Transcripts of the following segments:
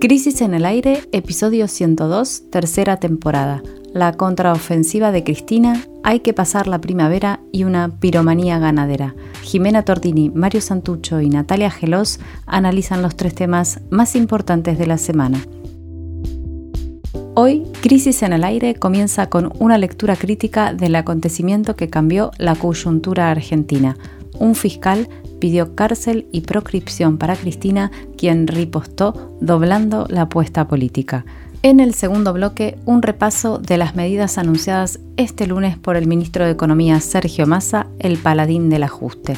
Crisis en el aire, episodio 102, tercera temporada. La contraofensiva de Cristina, hay que pasar la primavera y una piromanía ganadera. Jimena Tordini, Mario Santucho y Natalia Gelos analizan los tres temas más importantes de la semana. Hoy, Crisis en el Aire comienza con una lectura crítica del acontecimiento que cambió la coyuntura argentina. Un fiscal pidió cárcel y proscripción para Cristina, quien ripostó doblando la apuesta política. En el segundo bloque, un repaso de las medidas anunciadas este lunes por el ministro de Economía Sergio Massa, el paladín del ajuste.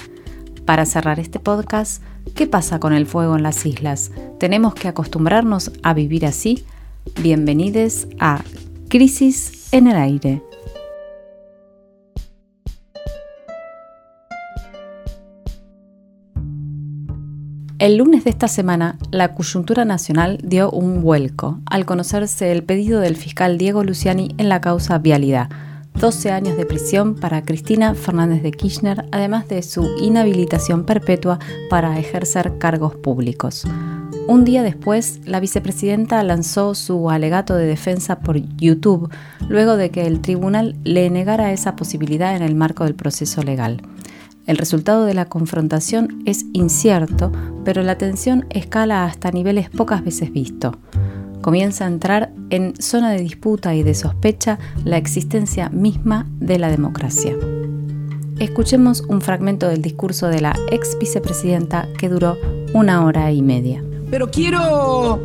Para cerrar este podcast, ¿qué pasa con el fuego en las islas? ¿Tenemos que acostumbrarnos a vivir así? Bienvenidos a Crisis en el Aire. El lunes de esta semana, la coyuntura nacional dio un vuelco al conocerse el pedido del fiscal Diego Luciani en la causa Vialidad. 12 años de prisión para Cristina Fernández de Kirchner, además de su inhabilitación perpetua para ejercer cargos públicos. Un día después, la vicepresidenta lanzó su alegato de defensa por YouTube, luego de que el tribunal le negara esa posibilidad en el marco del proceso legal. El resultado de la confrontación es incierto, pero la tensión escala hasta niveles pocas veces visto. Comienza a entrar en zona de disputa y de sospecha la existencia misma de la democracia. Escuchemos un fragmento del discurso de la ex vicepresidenta que duró una hora y media. Pero quiero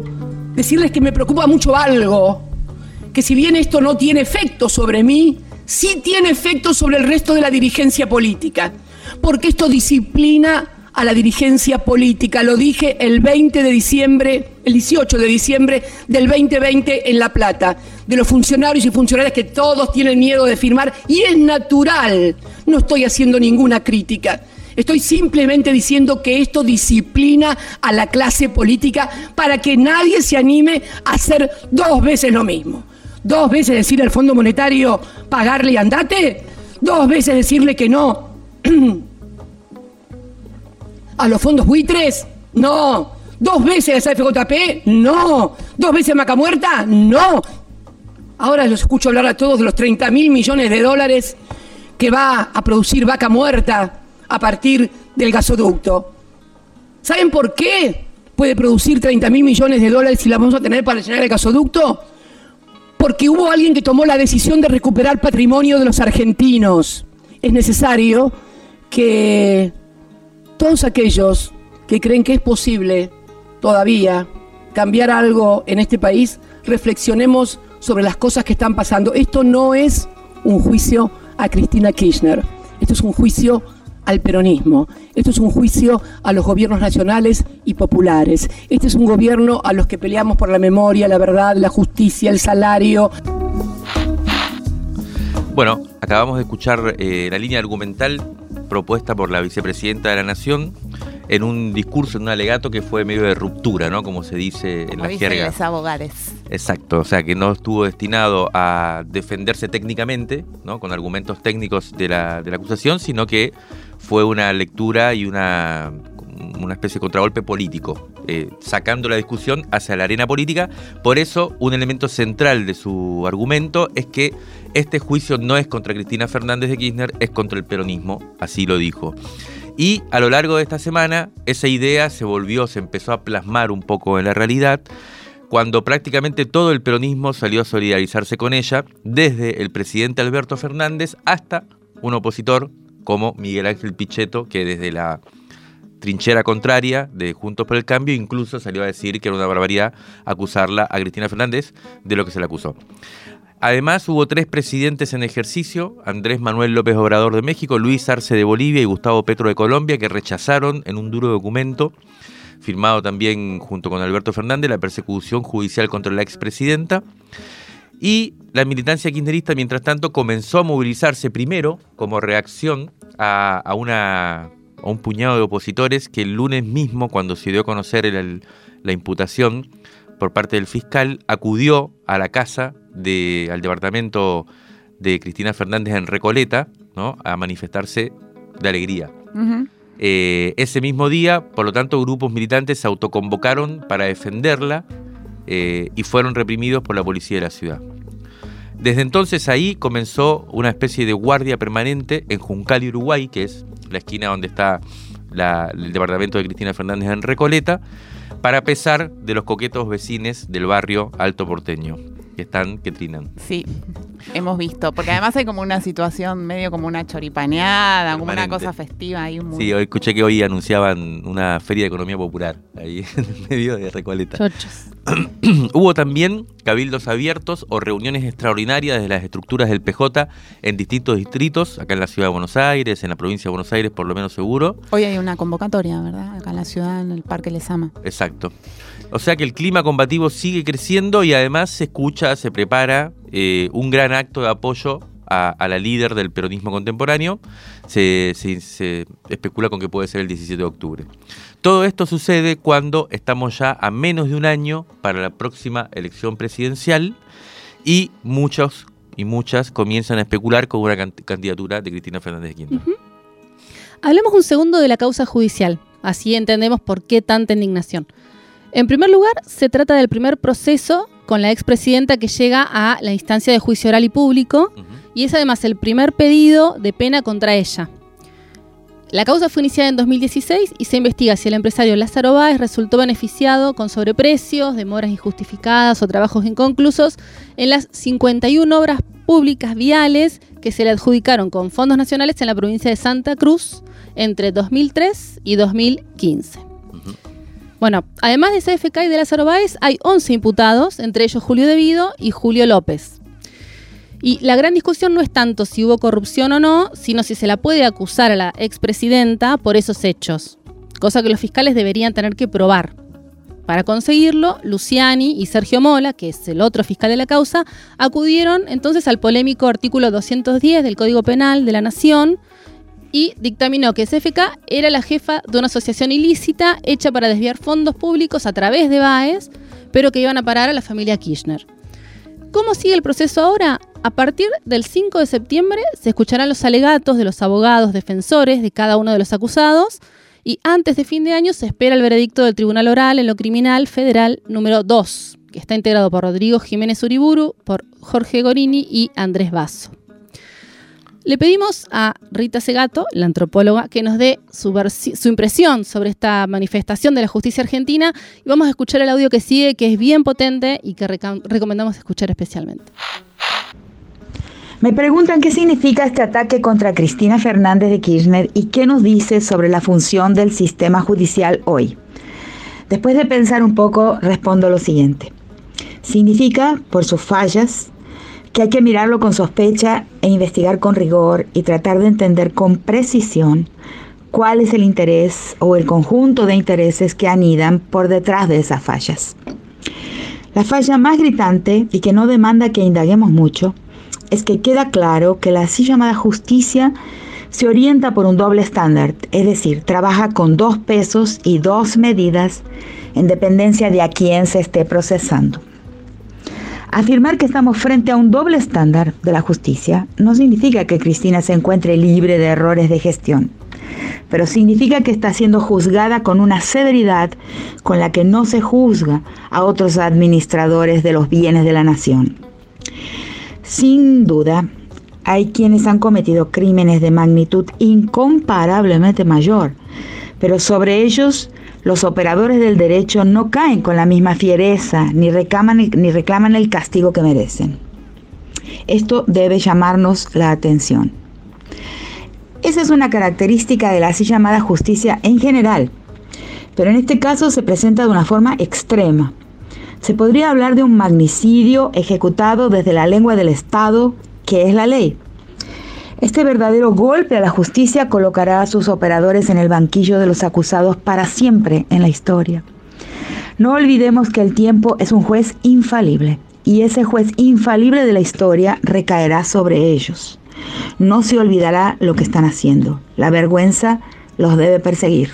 decirles que me preocupa mucho algo, que si bien esto no tiene efecto sobre mí, sí tiene efecto sobre el resto de la dirigencia política porque esto disciplina a la dirigencia política. Lo dije el 20 de diciembre, el 18 de diciembre del 2020 en La Plata, de los funcionarios y funcionarias que todos tienen miedo de firmar y es natural. No estoy haciendo ninguna crítica. Estoy simplemente diciendo que esto disciplina a la clase política para que nadie se anime a hacer dos veces lo mismo. Dos veces decir al Fondo Monetario pagarle y andate. Dos veces decirle que no ¿A los fondos buitres? No. ¿Dos veces a FJP? No. ¿Dos veces a Maca Muerta? No. Ahora los escucho hablar a todos de los 30 mil millones de dólares que va a producir Vaca Muerta a partir del gasoducto. ¿Saben por qué puede producir 30 mil millones de dólares si la vamos a tener para llenar el gasoducto? Porque hubo alguien que tomó la decisión de recuperar patrimonio de los argentinos. Es necesario que todos aquellos que creen que es posible todavía cambiar algo en este país, reflexionemos sobre las cosas que están pasando. Esto no es un juicio a Cristina Kirchner, esto es un juicio al peronismo, esto es un juicio a los gobiernos nacionales y populares, este es un gobierno a los que peleamos por la memoria, la verdad, la justicia, el salario. Bueno, acabamos de escuchar eh, la línea argumental propuesta por la vicepresidenta de la Nación en un discurso, en un alegato que fue medio de ruptura, ¿no? Como se dice en la jerga. los abogados. Exacto, o sea que no estuvo destinado a defenderse técnicamente, ¿no? Con argumentos técnicos de la, de la acusación, sino que fue una lectura y una, una especie de contragolpe político, eh, sacando la discusión hacia la arena política. Por eso, un elemento central de su argumento es que este juicio no es contra Cristina Fernández de Kirchner, es contra el peronismo, así lo dijo. Y a lo largo de esta semana, esa idea se volvió, se empezó a plasmar un poco en la realidad, cuando prácticamente todo el peronismo salió a solidarizarse con ella, desde el presidente Alberto Fernández hasta un opositor como Miguel Ángel Pichetto, que desde la trinchera contraria de Juntos por el Cambio incluso salió a decir que era una barbaridad acusarla a Cristina Fernández de lo que se le acusó. Además, hubo tres presidentes en ejercicio, Andrés Manuel López Obrador de México, Luis Arce de Bolivia y Gustavo Petro de Colombia, que rechazaron en un duro documento, firmado también junto con Alberto Fernández, la persecución judicial contra la expresidenta. Y la militancia kirchnerista, mientras tanto, comenzó a movilizarse primero como reacción a, una, un puñado de opositores que el lunes mismo, cuando se dio a conocer la imputación por parte del fiscal, acudió a la casa al departamento de Cristina Fernández en Recoleta, ¿no? a manifestarse de alegría. Eh, ese mismo día, por lo tanto, grupos militantes se autoconvocaron para defenderla eh, y fueron reprimidos por la policía de la ciudad. Desde entonces ahí comenzó una especie de guardia permanente en Juncal Uruguay, que es la esquina donde está el departamento de Cristina Fernández en Recoleta, para pesar de los coquetos vecinos del barrio Alto Porteño que están que trinan. Sí, hemos visto, porque además hay como una situación medio como una choripaneada, como una cosa festiva ahí. Muy... Sí, hoy escuché que hoy anunciaban una feria de economía popular ahí en el medio de Recoleta. Hubo también cabildos abiertos o reuniones extraordinarias de las estructuras del PJ en distintos distritos, acá en la ciudad de Buenos Aires, en la provincia de Buenos Aires, por lo menos seguro. Hoy hay una convocatoria, ¿verdad? Acá en la ciudad, en el Parque Lesama. Exacto. O sea que el clima combativo sigue creciendo y además se escucha, se prepara eh, un gran acto de apoyo a, la líder del peronismo contemporáneo. Se, especula con que puede ser el 17 de octubre. Todo esto sucede cuando estamos ya a menos de un año para la próxima elección presidencial y muchos y muchas comienzan a especular con una candidatura de Cristina Fernández de Kirchner. Hablemos un segundo de la causa judicial, así entendemos por qué tanta indignación. En primer lugar, se trata del primer proceso con la expresidenta que llega a la instancia de juicio oral y público y es además el primer pedido de pena contra ella. La causa fue iniciada en 2016 y se investiga si el empresario Lázaro Báez resultó beneficiado con sobreprecios, demoras injustificadas o trabajos inconclusos en las 51 obras públicas viales que se le adjudicaron con fondos nacionales en la provincia de Santa Cruz entre 2003 y 2015. Bueno, además de CFK y de Lázaro Báez, hay 11 imputados, entre ellos Julio Devido y Julio López. Y la gran discusión no es tanto si hubo corrupción o no, sino si se la puede acusar a la expresidenta por esos hechos, cosa que los fiscales deberían tener que probar. Para conseguirlo, Luciani y Sergio Mola, que es el otro fiscal de la causa, acudieron entonces al polémico artículo 210 del Código Penal de la Nación, y dictaminó que CFK era la jefa de una asociación ilícita hecha para desviar fondos públicos a través de BAES, pero que iban a parar a la familia Kirchner. ¿Cómo sigue el proceso ahora? A partir del 5 de septiembre se escucharán los alegatos de los abogados defensores de cada uno de los acusados y antes de fin de año se espera el veredicto del Tribunal Oral en lo Criminal Federal número 2, que está integrado por Rodrigo Jiménez Uriburu, por Jorge Gorini y Andrés Basso. Le pedimos a Rita Segato, la antropóloga, que nos dé su, impresión sobre esta manifestación de la justicia argentina y vamos a escuchar el audio que sigue, que es bien potente y que recomendamos escuchar especialmente. Me preguntan qué significa este ataque contra Cristina Fernández de Kirchner y qué nos dice sobre la función del sistema judicial hoy. Después de pensar un poco, respondo lo siguiente. Significa, por sus fallas, que hay que mirarlo con sospecha e investigar con rigor y tratar de entender con precisión cuál es el interés o el conjunto de intereses que anidan por detrás de esas fallas. La falla más gritante y que no demanda que indaguemos mucho es que queda claro que la así llamada justicia se orienta por un doble estándar, es decir, trabaja con dos pesos y dos medidas en dependencia de a quién se esté procesando. Afirmar que estamos frente a un doble estándar de la justicia no significa que Cristina se encuentre libre de errores de gestión, pero significa que está siendo juzgada con una severidad con la que no se juzga a otros administradores de los bienes de la nación. Sin duda, hay quienes han cometido crímenes de magnitud incomparablemente mayor, pero sobre ellos los operadores del derecho no caen con la misma fiereza ni reclaman, ni reclaman el castigo que merecen. Esto debe llamarnos la atención. Esa es una característica de la así llamada justicia en general, pero en este caso se presenta de una forma extrema. Se podría hablar de un magnicidio ejecutado desde la lengua del Estado, que es la ley. Este verdadero golpe a la justicia colocará a sus operadores en el banquillo de los acusados para siempre en la historia. No olvidemos que el tiempo es un juez infalible y ese juez infalible de la historia recaerá sobre ellos. No se olvidará lo que están haciendo. La vergüenza los debe perseguir.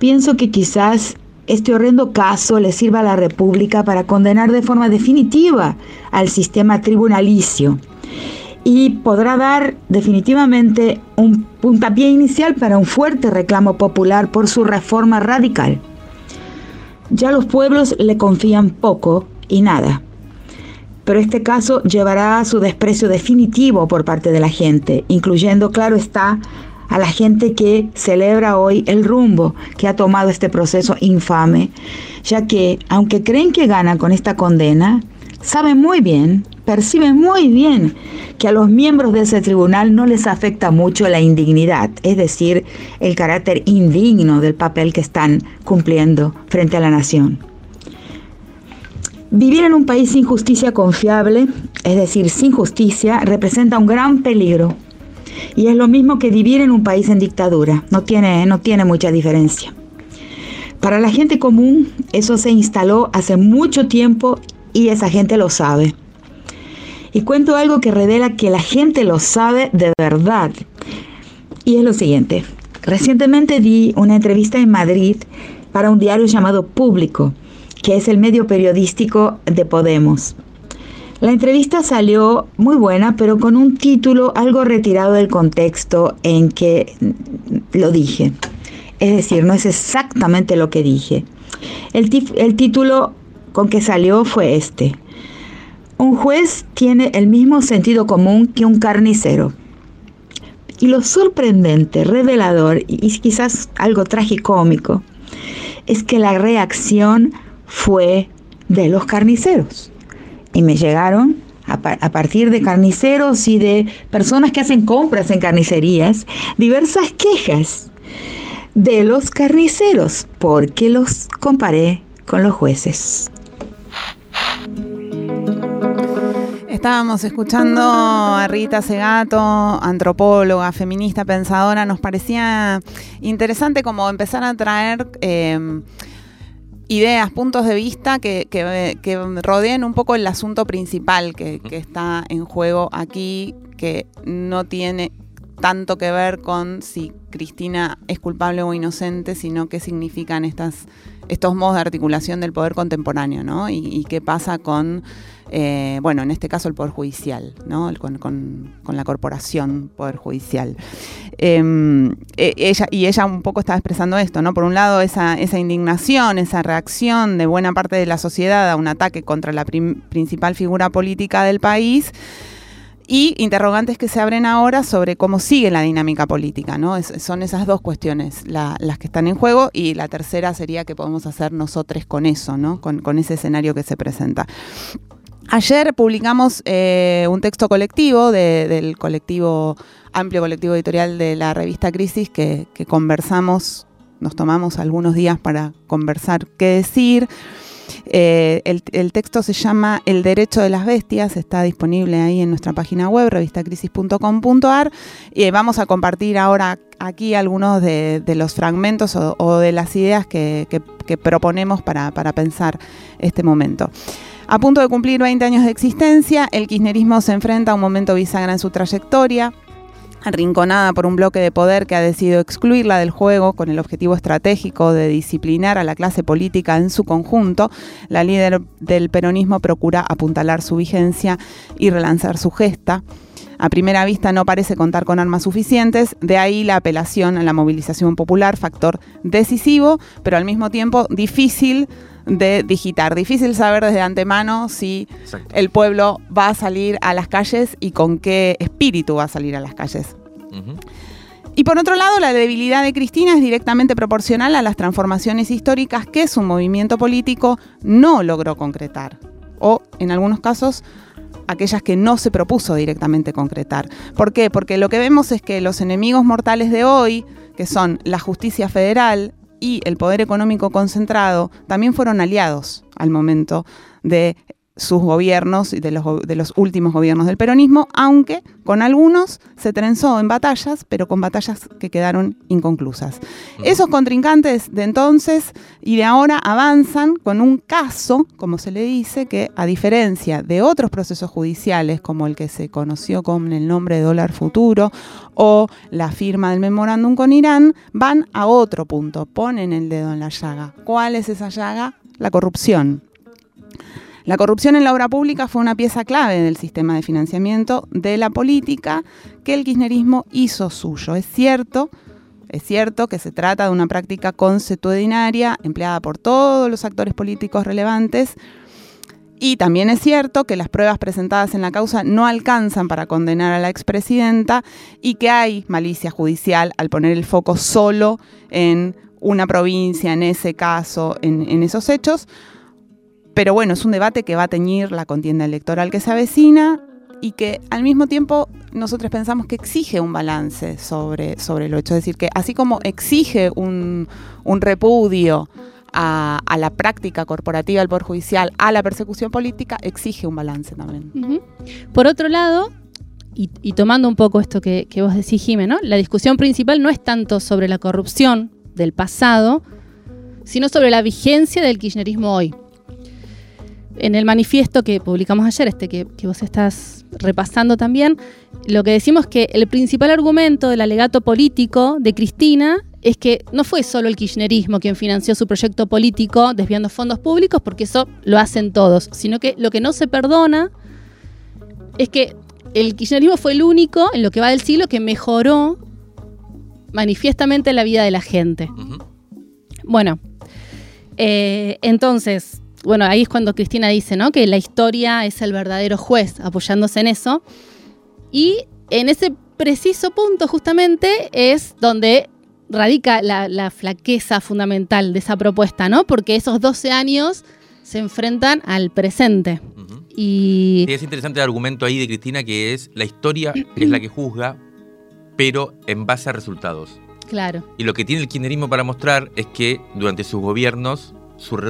Pienso que quizás este horrendo caso le sirva a la República para condenar de forma definitiva al sistema tribunalicio y podrá dar definitivamente un puntapié inicial para un fuerte reclamo popular por su reforma radical. Ya los pueblos le confían poco y nada. Pero este caso llevará a su desprecio definitivo por parte de la gente, incluyendo, claro está, a la gente que celebra hoy el rumbo que ha tomado este proceso infame, ya que, aunque creen que ganan con esta condena, saben muy bien, perciben muy bien que a los miembros de ese tribunal no les afecta mucho la indignidad, es decir, el carácter indigno del papel que están cumpliendo frente a la nación. Vivir en un país sin justicia confiable, es decir, sin justicia, representa un gran peligro. Y es lo mismo que vivir en un país en dictadura, no tiene, no tiene mucha diferencia. Para la gente común, eso se instaló hace mucho tiempo y esa gente lo sabe. Y cuento algo que revela que la gente lo sabe de verdad. Y es lo siguiente. Recientemente di una entrevista en Madrid para un diario llamado Público, que es el medio periodístico de Podemos. La entrevista salió muy buena, pero con un título algo retirado del contexto en que lo dije. Es decir, no es exactamente lo que dije. El, título con que salió fue este. Un juez tiene el mismo sentido común que un carnicero. Y lo sorprendente, revelador y quizás algo tragicómico es que la reacción fue de los carniceros. Y me llegaron a, a, partir de carniceros y de personas que hacen compras en carnicerías diversas quejas de los carniceros porque los comparé con los jueces. Estábamos escuchando a Rita Segato, antropóloga, feminista, pensadora. Nos parecía interesante como empezar a traer eh, ideas, puntos de vista que, que, rodeen un poco el asunto principal que, que está en juego aquí, que no tiene tanto que ver con si Cristina es culpable o inocente, sino qué significan estas, estos modos de articulación del poder contemporáneo, ¿no? y qué pasa con eh, bueno, en este caso el Poder Judicial, ¿no? con, la corporación Poder Judicial. Em, e, ella, y ella un poco estaba expresando esto, ¿no? Por un lado, esa, indignación, esa reacción de buena parte de la sociedad a un ataque contra la principal figura política del país y interrogantes que se abren ahora sobre cómo sigue la dinámica política, ¿no? son esas dos cuestiones las que están en juego y la tercera sería qué podemos hacer nosotros con eso, ¿no? Con, ese escenario que se presenta. Ayer publicamos eh, un texto colectivo del colectivo, amplio colectivo editorial de la revista Crisis, que, conversamos, nos tomamos algunos días para conversar qué decir. Eh, el, texto se llama El Derecho de las Bestias, está disponible ahí en nuestra página web, revistacrisis.com.ar. Y vamos a compartir ahora aquí algunos de, los fragmentos o, de las ideas que, proponemos para, para pensar este momento. A punto de cumplir 20 años de existencia, el kirchnerismo se enfrenta a un momento bisagra en su trayectoria, arrinconada por un bloque de poder que ha decidido excluirla del juego con el objetivo estratégico de disciplinar a la clase política en su conjunto, la líder del peronismo procura apuntalar su vigencia y relanzar su gesta. A primera vista no parece contar con armas suficientes, de ahí la apelación a la movilización popular, factor decisivo, pero al mismo tiempo difícil de digitar. Difícil saber desde antemano si el pueblo va a salir a las calles y con qué espíritu va a salir a las calles. Y por otro lado, la debilidad de Cristina es directamente proporcional a las transformaciones históricas que su movimiento político no logró concretar. O, en algunos casos, aquellas que no se propuso directamente concretar. ¿Por qué? Porque lo que vemos es que los enemigos mortales de hoy, que son la justicia federal, y el poder económico concentrado también fueron aliados al momento de sus gobiernos y de los, de los últimos gobiernos del peronismo, aunque con algunos se trenzó en batallas, pero con batallas que quedaron inconclusas. Esos contrincantes de entonces y de ahora avanzan con un caso, como se le dice, que a diferencia de otros procesos judiciales, como el que se conoció con el nombre de dólar futuro o la firma del memorándum con Irán, van a otro punto, ponen el dedo en la llaga. ¿Cuál es esa llaga? La corrupción. La corrupción en la obra pública fue una pieza clave del sistema de financiamiento de la política que el kirchnerismo hizo suyo. Es cierto, Es cierto que se trata de una práctica consuetudinaria empleada por todos los actores políticos relevantes, y también es cierto que las pruebas presentadas en la causa no alcanzan para condenar a la expresidenta y que hay malicia judicial al poner el foco solo en una provincia, en ese caso, en, esos hechos. Pero bueno, es un debate que va a teñir la contienda electoral que se avecina y que al mismo tiempo nosotros pensamos que exige un balance sobre, sobre lo hecho. Es decir, que así como exige un, repudio a, la práctica corporativa del Poder Judicial, a la persecución política, exige un balance también. Por otro lado, y, tomando un poco esto que, vos decís, Jiménez, la discusión principal no es tanto sobre la corrupción del pasado, sino sobre la vigencia del kirchnerismo hoy. En el manifiesto que publicamos ayer, este que, que vos estás repasando también, lo que decimos es que el principal argumento del alegato político de Cristina es que no fue solo el kirchnerismo quien financió su proyecto político desviando fondos públicos, porque eso lo hacen todos, sino que lo que no se perdona es que el kirchnerismo fue el único en lo que va del siglo que mejoró manifiestamente la vida de la gente. Bueno, eh, entonces, bueno, ahí es cuando Cristina dice, ¿no? Que la historia es el verdadero juez, apoyándose en eso. Y en ese preciso punto justamente es donde radica la, flaqueza fundamental de esa propuesta, ¿no? Porque esos 12 años se enfrentan al presente. Y... es interesante el argumento ahí de Cristina que es la historia es la que juzga, pero en base a resultados. Claro. Y lo que tiene el kirchnerismo para mostrar es que durante sus gobiernos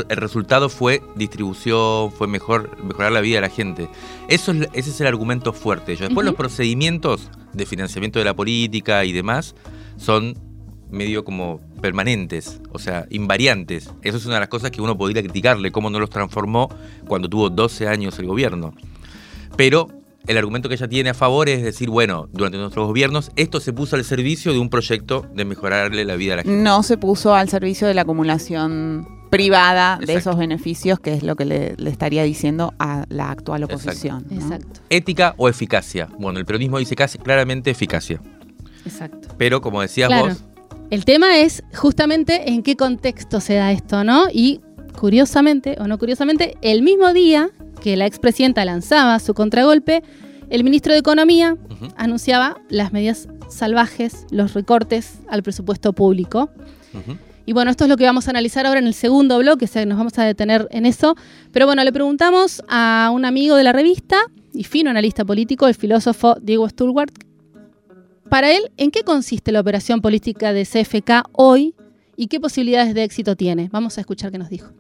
el resultado fue distribución, fue mejor, mejorar la vida de la gente. Eso es, ese es el argumento fuerte. Después los procedimientos de financiamiento de la política y demás son medio como permanentes, o sea, invariantes. Eso es una de las cosas que uno podría criticarle, cómo no los transformó cuando tuvo 12 años el gobierno. Pero el argumento que ella tiene a favor es decir, bueno, durante nuestros gobiernos esto se puso al servicio de un proyecto de mejorarle la vida a la gente. No se puso al servicio de la acumulación privada de esos beneficios, que es lo que le, estaría diciendo a la actual oposición. Exacto. Ética o eficacia. Bueno, el periodismo dice casi claramente eficacia. Exacto. Pero como decías vos, el tema es justamente en qué contexto se da esto, ¿no? Y curiosamente, o no curiosamente, el mismo día que la expresidenta lanzaba su contragolpe, el ministro de Economía anunciaba las medidas salvajes, los recortes al presupuesto público. Y bueno, esto es lo que vamos a analizar ahora en el segundo bloque, o sea, nos vamos a detener en eso. Pero bueno, le preguntamos a un amigo de la revista y fino analista político, el filósofo Diego Stulwart, para él, ¿en qué consiste la operación política de CFK hoy y qué posibilidades de éxito tiene? Vamos a escuchar qué nos dijo.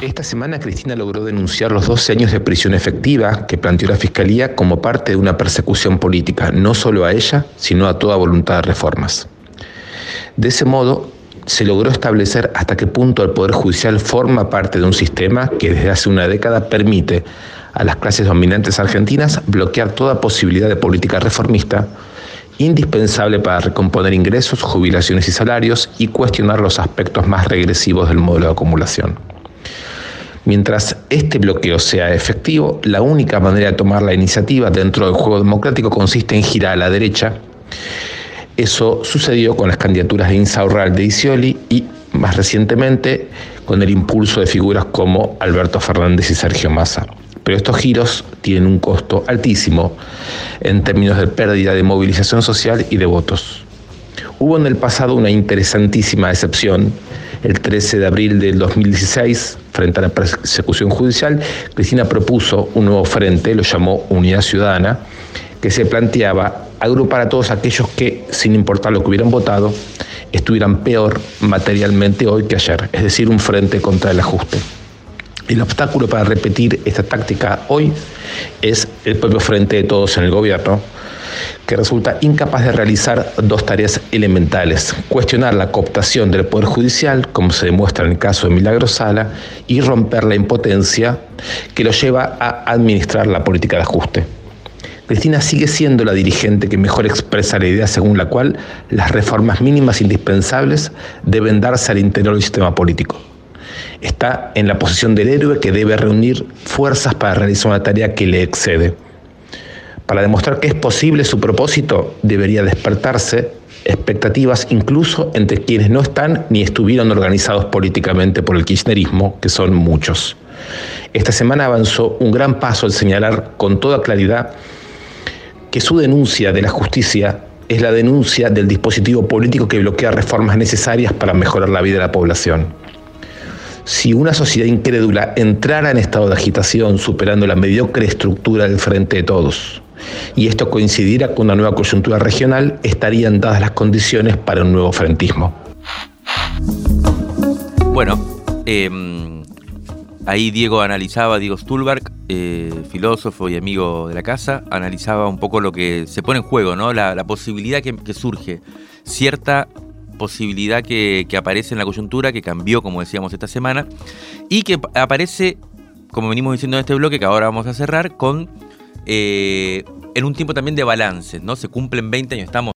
Esta semana Cristina logró denunciar los 12 años de prisión efectiva que planteó la Fiscalía como parte de una persecución política, no solo a ella, sino a toda voluntad de reformas. De ese modo, se logró establecer hasta qué punto el Poder Judicial forma parte de un sistema que desde hace una década permite a las clases dominantes argentinas bloquear toda posibilidad de política reformista indispensable para recomponer ingresos, jubilaciones y salarios y cuestionar los aspectos más regresivos del modelo de acumulación. Mientras este bloqueo sea efectivo, la única manera de tomar la iniciativa dentro del juego democrático consiste en girar a la derecha. Eso sucedió con las candidaturas de Insaurral de Isioli y más recientemente con el impulso de figuras como Alberto Fernández y Sergio Massa pero estos giros tienen un costo altísimo en términos de pérdida de movilización social y de votos. Hubo en el pasado una interesantísima excepción. El 13 de abril del 2016, frente a la persecución judicial, Cristina propuso un nuevo frente, lo llamó Unidad Ciudadana, que se planteaba agrupar a todos aquellos que, sin importar lo que hubieran votado, estuvieran peor materialmente hoy que ayer, es decir, un frente contra el ajuste. El obstáculo para repetir esta táctica hoy es el propio frente de todos en el gobierno, que resulta incapaz de realizar dos tareas elementales, cuestionar la cooptación del Poder Judicial, como se demuestra en el caso de Milagro Sala, y romper la impotencia que lo lleva a administrar la política de ajuste. Cristina sigue siendo la dirigente que mejor expresa la idea según la cual las reformas mínimas indispensables deben darse al interior del sistema político está en la posición del héroe que debe reunir fuerzas para realizar una tarea que le excede. Para demostrar que es posible su propósito, debería despertarse expectativas incluso entre quienes no están ni estuvieron organizados políticamente por el kirchnerismo, que son muchos. Esta semana avanzó un gran paso al señalar con toda claridad que su denuncia de la justicia es la denuncia del dispositivo político que bloquea reformas necesarias para mejorar la vida de la población. Si una sociedad incrédula entrara en estado de agitación superando la mediocre estructura del frente de todos, y esto coincidiera con una nueva coyuntura regional, estarían dadas las condiciones para un nuevo frentismo. Bueno, em, ahí Diego analizaba, Diego Stulberg, eh, filósofo y amigo de la casa, analizaba un poco lo que se pone en juego, ¿no? La, posibilidad que, surge, cierta posibilidad que, aparece en la coyuntura, que cambió, como decíamos, esta semana, y que aparece, como venimos diciendo en este bloque, que ahora vamos a cerrar, con eh, en un tiempo también de balance, ¿no? Se cumplen 20 años, estamos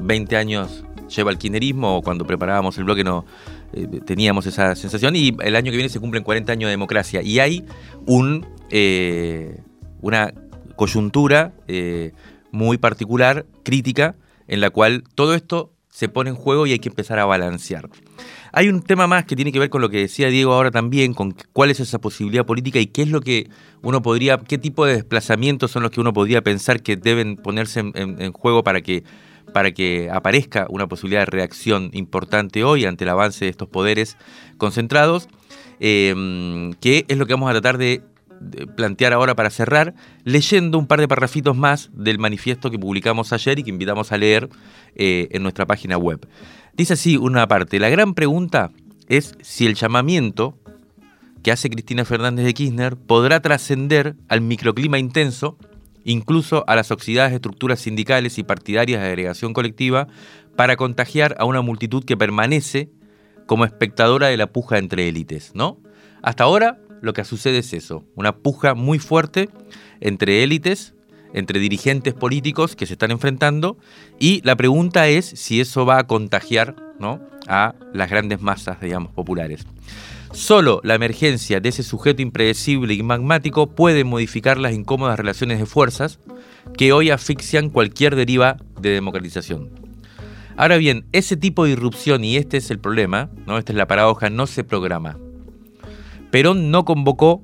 20 años lleva el kirchnerismo, cuando preparábamos el bloque no eh, teníamos esa sensación, y el año que viene se cumplen 40 años de democracia, y hay un, eh, una coyuntura muy particular, crítica, en la cual todo esto se pone en juego y hay que empezar a balancear. Hay un tema más que tiene que ver con lo que decía Diego ahora también, con cuál es esa posibilidad política y qué es lo que uno podría, qué tipo de desplazamientos son los que uno podría pensar que deben ponerse en, juego para que, para que aparezca una posibilidad de reacción importante hoy ante el avance de estos poderes concentrados, eh, que es lo que vamos a tratar de plantear ahora para cerrar, leyendo un par de parrafitos más del manifiesto que publicamos ayer y que invitamos a leer eh, en nuestra página web. Dice así una parte, la gran pregunta es si el llamamiento que hace Cristina Fernández de Kirchner podrá trascender al microclima intenso, incluso a las oxidadas estructuras sindicales y partidarias de agregación colectiva, para contagiar a una multitud que permanece como espectadora de la puja entre élites, ¿no? Hasta ahora lo que sucede es eso, una puja muy fuerte entre élites, entre dirigentes políticos que se están enfrentando y la pregunta es si eso va a contagiar ¿no? a las grandes masas, digamos, populares. Solo la emergencia de ese sujeto impredecible y magmático puede modificar las incómodas relaciones de fuerzas que hoy asfixian cualquier deriva de democratización. Ahora bien, ese tipo de irrupción, y este es el problema, ¿no? esta es la paradoja, no se programa. Perón no convocó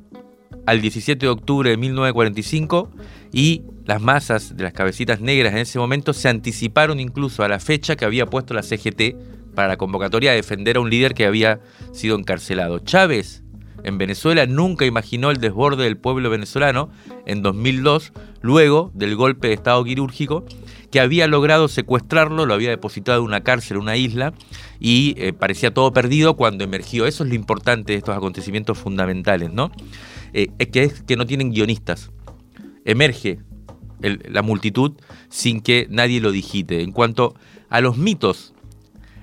al 17 de octubre de 1945 y las masas de las cabecitas negras en ese momento se anticiparon incluso a la fecha que había puesto la CGT para la convocatoria a defender a un líder que había sido encarcelado. Chávez en Venezuela nunca imaginó el desborde del pueblo venezolano en 2002, luego del golpe de Estado quirúrgico, que había logrado secuestrarlo, lo había depositado en una cárcel, en una isla, y eh, parecía todo perdido cuando emergió. Eso es lo importante de estos acontecimientos fundamentales, ¿no? Eh, es que es que no tienen guionistas. Emerge la multitud sin que nadie lo digite. En cuanto a los mitos,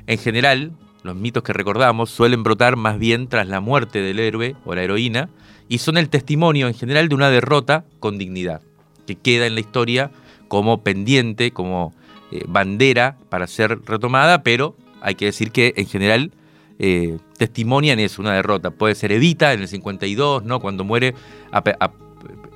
en general, los mitos que recordamos suelen brotar más bien tras la muerte del héroe o la heroína y son el testimonio en general de una derrota con dignidad, que queda en la historia como pendiente, como eh, bandera para ser retomada, pero hay que decir que en general eh, testimonian eso, una derrota. Puede ser Evita en el 52, ¿no? cuando muere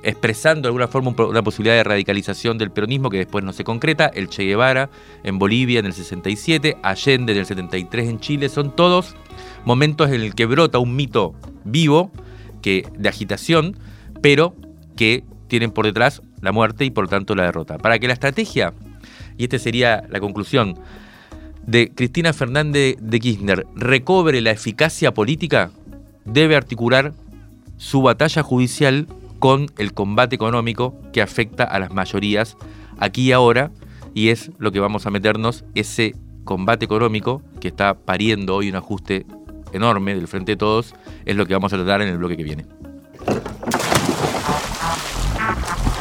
expresando de alguna forma una posibilidad de radicalización del peronismo que después no se concreta, el Che Guevara en Bolivia en el 67, Allende en el 73 en Chile, son todos momentos en el que brota un mito vivo que, de agitación, pero que tienen por detrás la muerte y por tanto la derrota. Para que la estrategia, y esta sería la conclusión, de Cristina Fernández de Kirchner recobre la eficacia política, debe articular su batalla judicial con el combate económico que afecta a las mayorías aquí y ahora, y es lo que vamos a meternos, ese combate económico que está pariendo hoy un ajuste enorme del frente de todos, es lo que vamos a tratar en el bloque que viene.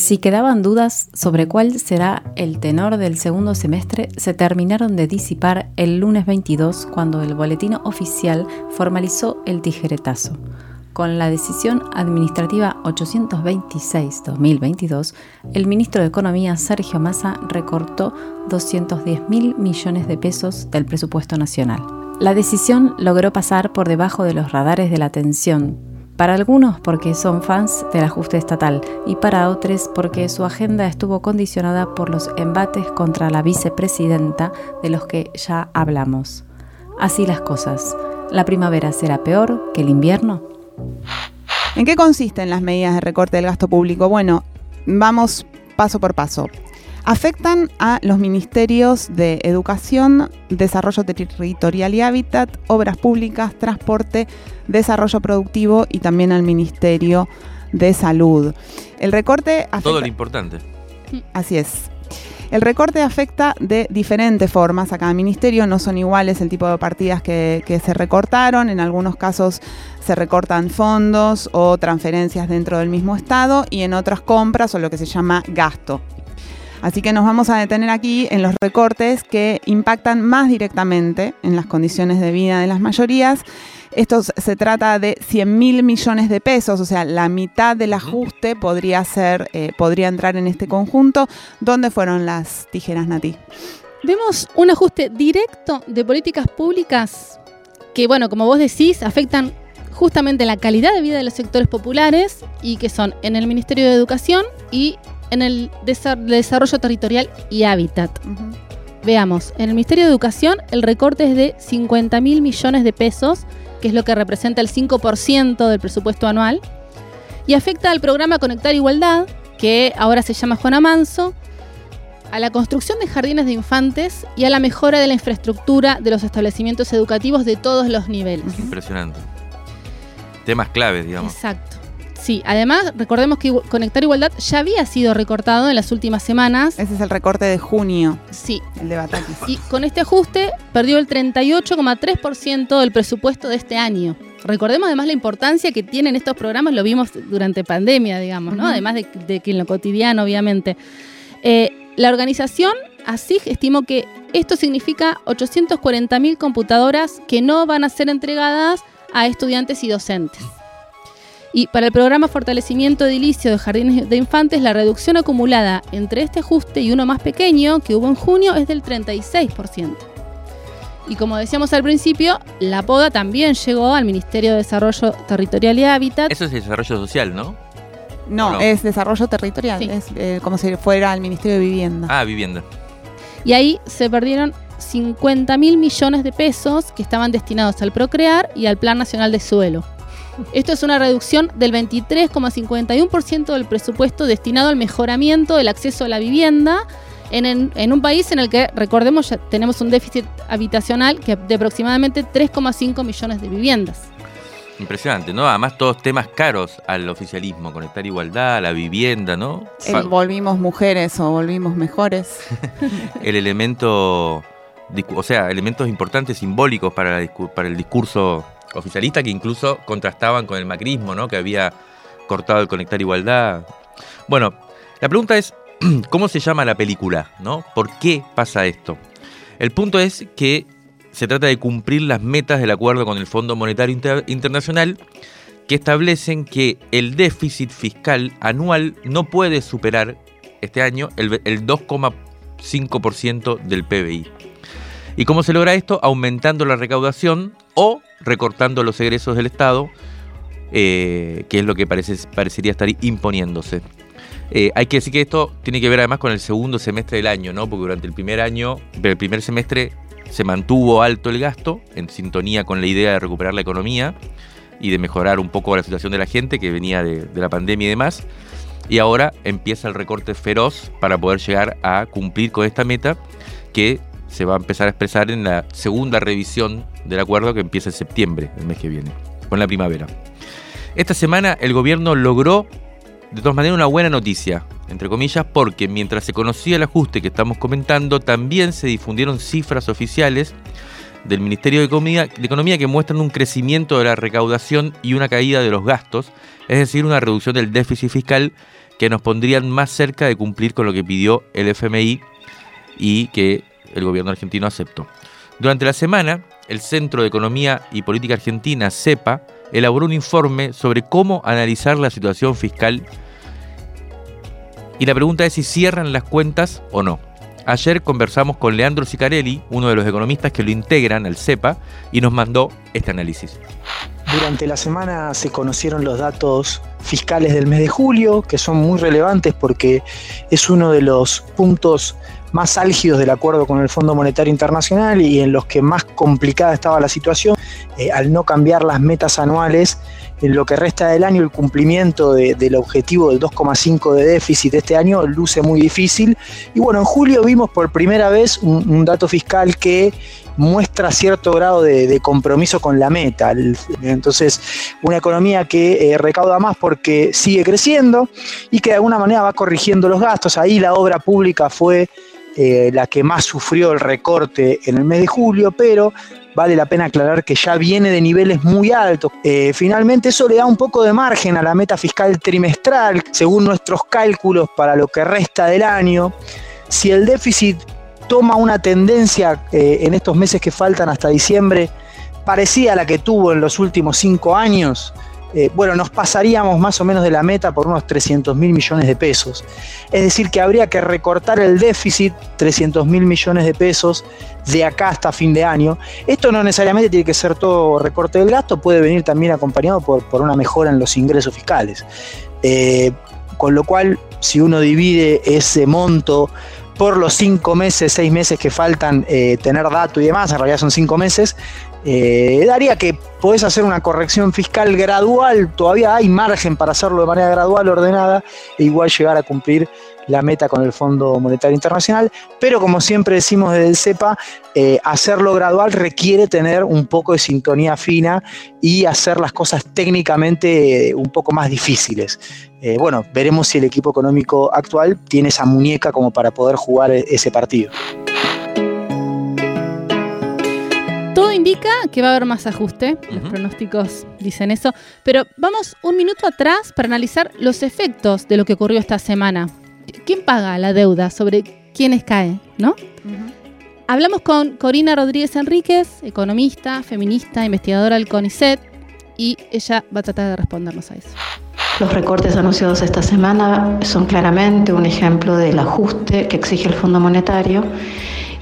Si quedaban dudas sobre cuál será el tenor del segundo semestre, se terminaron de disipar el lunes 22 cuando el boletín oficial formalizó el tijeretazo. Con la decisión administrativa 826-2022, el ministro de Economía Sergio Massa recortó 210 mil millones de pesos del presupuesto nacional. La decisión logró pasar por debajo de los radares de la atención, para algunos porque son fans del ajuste estatal y para otros porque su agenda estuvo condicionada por los embates contra la vicepresidenta de los que ya hablamos. Así las cosas. ¿La primavera será peor que el invierno? ¿En qué consisten las medidas de recorte del gasto público? Bueno, vamos paso por paso. Afectan a los ministerios de Educación, Desarrollo Territorial y Hábitat, Obras Públicas, Transporte, Desarrollo Productivo y también al Ministerio de Salud. El recorte afecta... Todo lo importante. Así es. El recorte afecta de diferentes formas a cada ministerio, no son iguales el tipo de partidas que, que, se recortaron, en algunos casos se recortan fondos o transferencias dentro del mismo Estado y en otras compras o lo que se llama gasto. Así que nos vamos a detener aquí en los recortes que impactan más directamente en las condiciones de vida de las mayorías. Esto se trata de 100 mil millones de pesos, o sea, la mitad del ajuste podría ser, eh, podría entrar en este conjunto. ¿Dónde fueron las tijeras, Nati? Vemos un ajuste directo de políticas públicas que, bueno, como vos decís, afectan justamente la calidad de vida de los sectores populares y que son en el Ministerio de Educación y en el Desarrollo Territorial y Hábitat. Veamos, en el Ministerio de Educación el recorte es de 50 mil millones de pesos, que es lo que representa el 5% del presupuesto anual, y afecta al programa Conectar Igualdad, que ahora se llama Juana Manso, a la construcción de jardines de infantes y a la mejora de la infraestructura de los establecimientos educativos de todos los niveles. Impresionante. Temas claves, digamos. Exacto. Sí, además recordemos que Conectar Igualdad ya había sido recortado en las últimas semanas. Ese es el recorte de junio. Sí. El de Batakis. Y con este ajuste perdió el 38,3% del presupuesto de este año. Recordemos además la importancia que tienen estos programas, lo vimos durante pandemia, digamos, ¿no? Además de, que en lo cotidiano, obviamente. Eh, la organización ASIG estimó que esto significa 840.000 computadoras que no van a ser entregadas a estudiantes y docentes. Y para el programa Fortalecimiento Edilicio de Jardines de Infantes, la reducción acumulada entre este ajuste y uno más pequeño que hubo en junio es del 36%. Y como decíamos al principio, la poda también llegó al Ministerio de Desarrollo Territorial y Hábitat. Eso es desarrollo social, ¿no? No, es desarrollo territorial, es eh, como si fuera al Ministerio de Vivienda. Ah, vivienda. Y ahí se perdieron 50 mil millones de pesos que estaban destinados al Procrear y al Plan Nacional de Suelo. Esto es una reducción del 23,51% del presupuesto destinado al mejoramiento del acceso a la vivienda en, un país en el que, recordemos, ya tenemos un déficit habitacional que de aproximadamente 3,5 millones de viviendas. Impresionante, ¿no? Además, todos temas caros al oficialismo, conectar igualdad, la vivienda, ¿no? El volvimos mujeres o volvimos mejores. el elemento, o sea, elementos importantes, simbólicos para, para el discurso oficialista que incluso contrastaban con el macrismo, ¿no? Que había cortado el conectar igualdad. Bueno, la pregunta es, ¿cómo se llama la película? ¿no? ¿Por qué pasa esto? El punto es que se trata de cumplir las metas del acuerdo con el Fondo Monetario Internacional que establecen que el déficit fiscal anual no puede superar este año el 2,5% del PBI. ¿Y cómo se logra esto? Aumentando la recaudación o recortando los egresos del Estado, eh, que es lo que parece, parecería estar imponiéndose. Eh, hay que decir que esto tiene que ver además con el segundo semestre del año, ¿no? Porque durante el primer año, el primer semestre se mantuvo alto el gasto, en sintonía con la idea de recuperar la economía y de mejorar un poco la situación de la gente que venía de, de la pandemia y demás. Y ahora empieza el recorte feroz para poder llegar a cumplir con esta meta que se va a empezar a expresar en la segunda revisión del acuerdo que empieza en septiembre, el mes que viene, con la primavera. Esta semana el gobierno logró, de todas maneras, una buena noticia, entre comillas, porque mientras se conocía el ajuste que estamos comentando, también se difundieron cifras oficiales del Ministerio de Economía, de Economía que muestran un crecimiento de la recaudación y una caída de los gastos, es decir, una reducción del déficit fiscal que nos pondrían más cerca de cumplir con lo que pidió el FMI y que el gobierno argentino aceptó. Durante la semana, el Centro de Economía y Política Argentina, CEPA, elaboró un informe sobre cómo analizar la situación fiscal y la pregunta es si cierran las cuentas o no. Ayer conversamos con Leandro Sicarelli, uno de los economistas que lo integran al CEPA, y nos mandó este análisis. Durante la semana se conocieron los datos fiscales del mes de julio, que son muy relevantes porque es uno de los puntos más álgidos del acuerdo con el Fondo Monetario Internacional y en los que más complicada estaba la situación, eh, al no cambiar las metas anuales, en lo que resta del año el cumplimiento del objetivo del 2,5 de déficit de este año luce muy difícil. Y bueno, en julio vimos por primera vez un, dato fiscal que muestra cierto grado de, compromiso con la meta. Entonces, una economía que eh, recauda más porque sigue creciendo y que de alguna manera va corrigiendo los gastos. Ahí la obra pública fue eh, la que más sufrió el recorte en el mes de julio, pero vale la pena aclarar que ya viene de niveles muy altos. Eh, finalmente eso le da un poco de margen a la meta fiscal trimestral, según nuestros cálculos para lo que resta del año. Si el déficit toma una tendencia eh, en estos meses que faltan hasta diciembre parecida a la que tuvo en los últimos cinco años, eh, bueno, nos pasaríamos más o menos de la meta por unos 300 mil millones de pesos. Es decir, que habría que recortar el déficit 300 mil millones de pesos de acá hasta fin de año. Esto no necesariamente tiene que ser todo recorte del gasto, puede venir también acompañado por, una mejora en los ingresos fiscales. Eh, con lo cual, si uno divide ese monto por los cinco meses, seis meses que faltan eh, tener dato y demás, en realidad son cinco meses, eh, daría que podés hacer una corrección fiscal gradual, todavía hay margen para hacerlo de manera gradual, ordenada, e igual llegar a cumplir la meta con el Fondo Monetario Internacional, pero como siempre decimos desde el CEPA, eh, hacerlo gradual requiere tener un poco de sintonía fina y hacer las cosas técnicamente un poco más difíciles. Eh, bueno, veremos si el equipo económico actual tiene esa muñeca como para poder jugar ese partido. Indica que va a haber más ajuste, los pronósticos dicen eso, pero vamos un minuto atrás para analizar los efectos de lo que ocurrió esta semana. ¿Quién paga la deuda? ¿Sobre quiénes cae? ¿No? Hablamos con Corina Rodríguez Enríquez, economista, feminista, investigadora del CONICET, y ella va a tratar de respondernos a eso. Los recortes anunciados esta semana son claramente un ejemplo del ajuste que exige el Fondo Monetario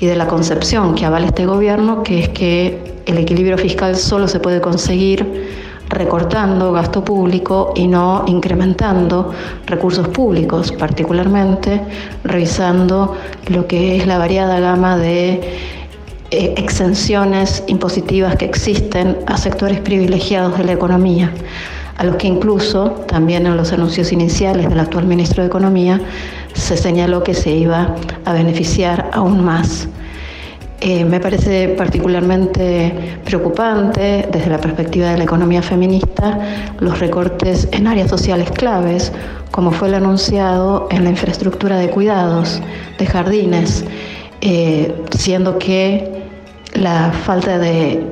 y de la concepción que avala este gobierno, que es que el equilibrio fiscal solo se puede conseguir recortando gasto público y no incrementando recursos públicos, particularmente revisando lo que es la variada gama de eh, exenciones impositivas que existen a sectores privilegiados de la economía, a los que incluso también en los anuncios iniciales del actual ministro de Economía se señaló que se iba a beneficiar aún más. Eh, me parece particularmente preocupante desde la perspectiva de la economía feminista los recortes en áreas sociales claves, como fue el anunciado en la infraestructura de cuidados, de jardines, eh, siendo que la falta de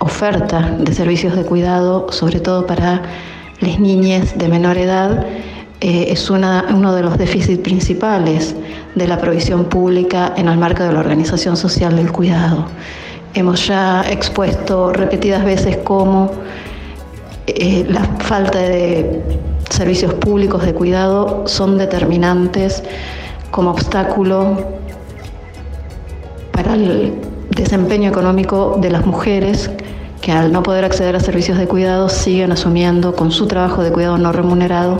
oferta de servicios de cuidado, sobre todo para las niñas de menor edad, eh, es uno de los déficits principales de la provisión pública en el marco de la organización social del cuidado. Hemos ya expuesto repetidas veces cómo eh, la falta de servicios públicos de cuidado son determinantes como obstáculo para el desempeño económico de las mujeres que al no poder acceder a servicios de cuidado siguen asumiendo con su trabajo de cuidado no remunerado